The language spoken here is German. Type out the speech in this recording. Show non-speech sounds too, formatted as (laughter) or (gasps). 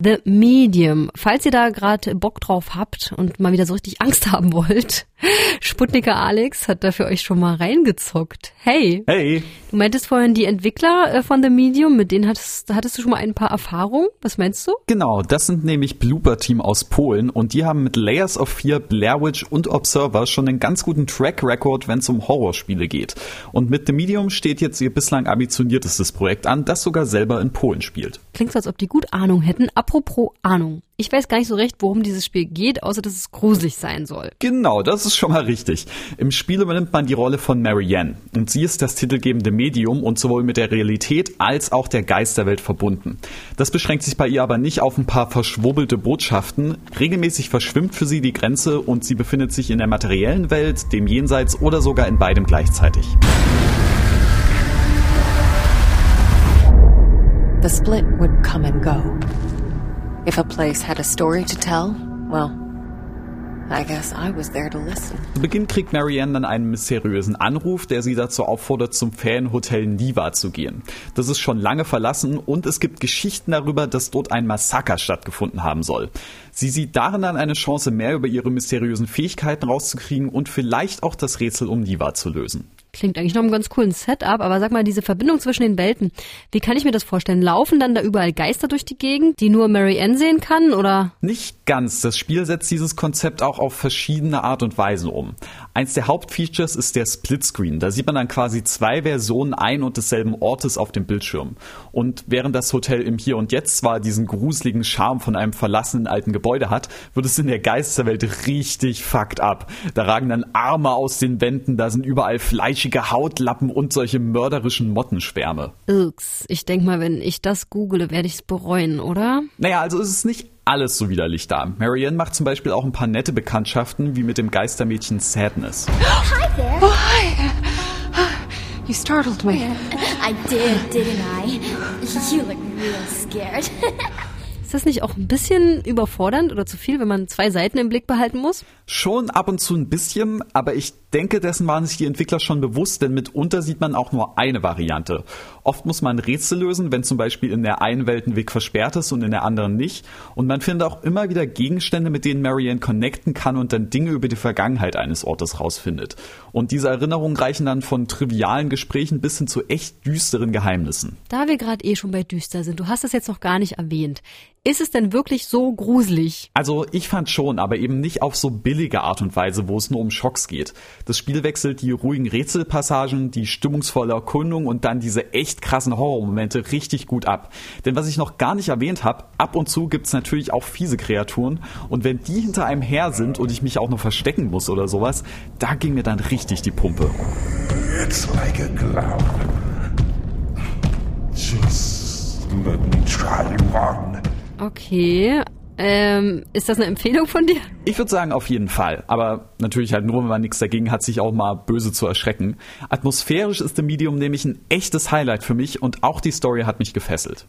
The Medium. Falls ihr da gerade Bock drauf habt und mal wieder so richtig Angst (laughs) haben wollt, Sputniker Alex hat da für euch schon mal reingezockt. Hey. Hey. Du meintest vorhin die Entwickler äh, von The Medium, mit denen hattest, hattest du schon mal ein paar Erfahrungen? Was meinst du? Genau, das sind nämlich Blooper Team aus Polen und die haben mit Layers of Fear, Blair Witch und Observer schon einen ganz guten Track Record, wenn es um Horrorspiele geht. Und mit The Medium steht jetzt ihr bislang ambitioniertestes Projekt an, das sogar selber in Polen spielt. Klingt so, als ob die gut Ahnung hätten. Apropos Ahnung. Ich weiß gar nicht so recht, worum dieses Spiel geht, außer dass es gruselig sein soll. Genau, das ist schon mal richtig. Im Spiel übernimmt man die Rolle von Marianne und sie ist das titelgebende Medium und sowohl mit der Realität als auch der Geisterwelt verbunden. Das beschränkt sich bei ihr aber nicht auf ein paar verschwurbelte Botschaften. Regelmäßig verschwimmt für sie die Grenze und sie befindet sich in der materiellen Welt, dem Jenseits oder sogar in beidem gleichzeitig. The split would come and go. If a place had a story to tell, well, I guess I was there to listen. Zu Beginn kriegt Marianne dann einen mysteriösen Anruf, der sie dazu auffordert, zum Ferienhotel Niva zu gehen. Das ist schon lange verlassen und es gibt Geschichten darüber, dass dort ein Massaker stattgefunden haben soll. Sie sieht darin dann eine Chance, mehr über ihre mysteriösen Fähigkeiten rauszukriegen und vielleicht auch das Rätsel um Niva zu lösen. Klingt eigentlich noch einem ganz coolen Setup, aber sag mal, diese Verbindung zwischen den Welten, wie kann ich mir das vorstellen? Laufen dann da überall Geister durch die Gegend, die nur Mary Ann sehen kann, oder? Nicht ganz. Das Spiel setzt dieses Konzept auch auf verschiedene Art und Weise um. Eins der Hauptfeatures ist der Splitscreen. Da sieht man dann quasi zwei Versionen ein und desselben Ortes auf dem Bildschirm. Und während das Hotel im Hier und Jetzt zwar diesen gruseligen Charme von einem verlassenen alten Gebäude hat, wird es in der Geisterwelt richtig fucked up. Da ragen dann Arme aus den Wänden, da sind überall fleischige Hautlappen und solche mörderischen Mottenschwärme. Ups, ich denk mal, wenn ich das google, werde ich es bereuen, oder? Naja, also es ist nicht alles so widerlich da. Marianne macht zum Beispiel auch ein paar nette Bekanntschaften, wie mit dem Geistermädchen Sadness. (gasps) Hi there. Oh, hi. You startled me. I did, didn't I? You look real scared. (laughs) Ist das nicht auch ein bisschen überfordernd oder zu viel, wenn man zwei Seiten im Blick behalten muss? Schon ab und zu ein bisschen, aber ich denke, dessen waren sich die Entwickler schon bewusst, denn mitunter sieht man auch nur eine Variante. Oft muss man Rätsel lösen, wenn zum Beispiel in der einen Welt ein Weg versperrt ist und in der anderen nicht. Und man findet auch immer wieder Gegenstände, mit denen Marianne connecten kann und dann Dinge über die Vergangenheit eines Ortes rausfindet. Und diese Erinnerungen reichen dann von trivialen Gesprächen bis hin zu echt düsteren Geheimnissen. Da wir gerade eh schon bei düster sind, du hast es jetzt noch gar nicht erwähnt. Ist es denn wirklich so gruselig? Also ich fand schon, aber eben nicht auf so billige Art und Weise, wo es nur um Schocks geht. Das Spiel wechselt die ruhigen Rätselpassagen, die stimmungsvolle Erkundung und dann diese echt krassen Horrormomente richtig gut ab. Denn was ich noch gar nicht erwähnt habe, ab und zu gibt's natürlich auch fiese Kreaturen und wenn die hinter einem her sind und ich mich auch noch verstecken muss oder sowas, da ging mir dann richtig die Pumpe. It's like a cloud. Just let me try one. Okay. Ähm, ist das eine Empfehlung von dir? Ich würde sagen auf jeden Fall, aber natürlich halt nur, wenn man nichts dagegen hat, sich auch mal böse zu erschrecken. Atmosphärisch ist The Medium nämlich ein echtes Highlight für mich und auch die Story hat mich gefesselt.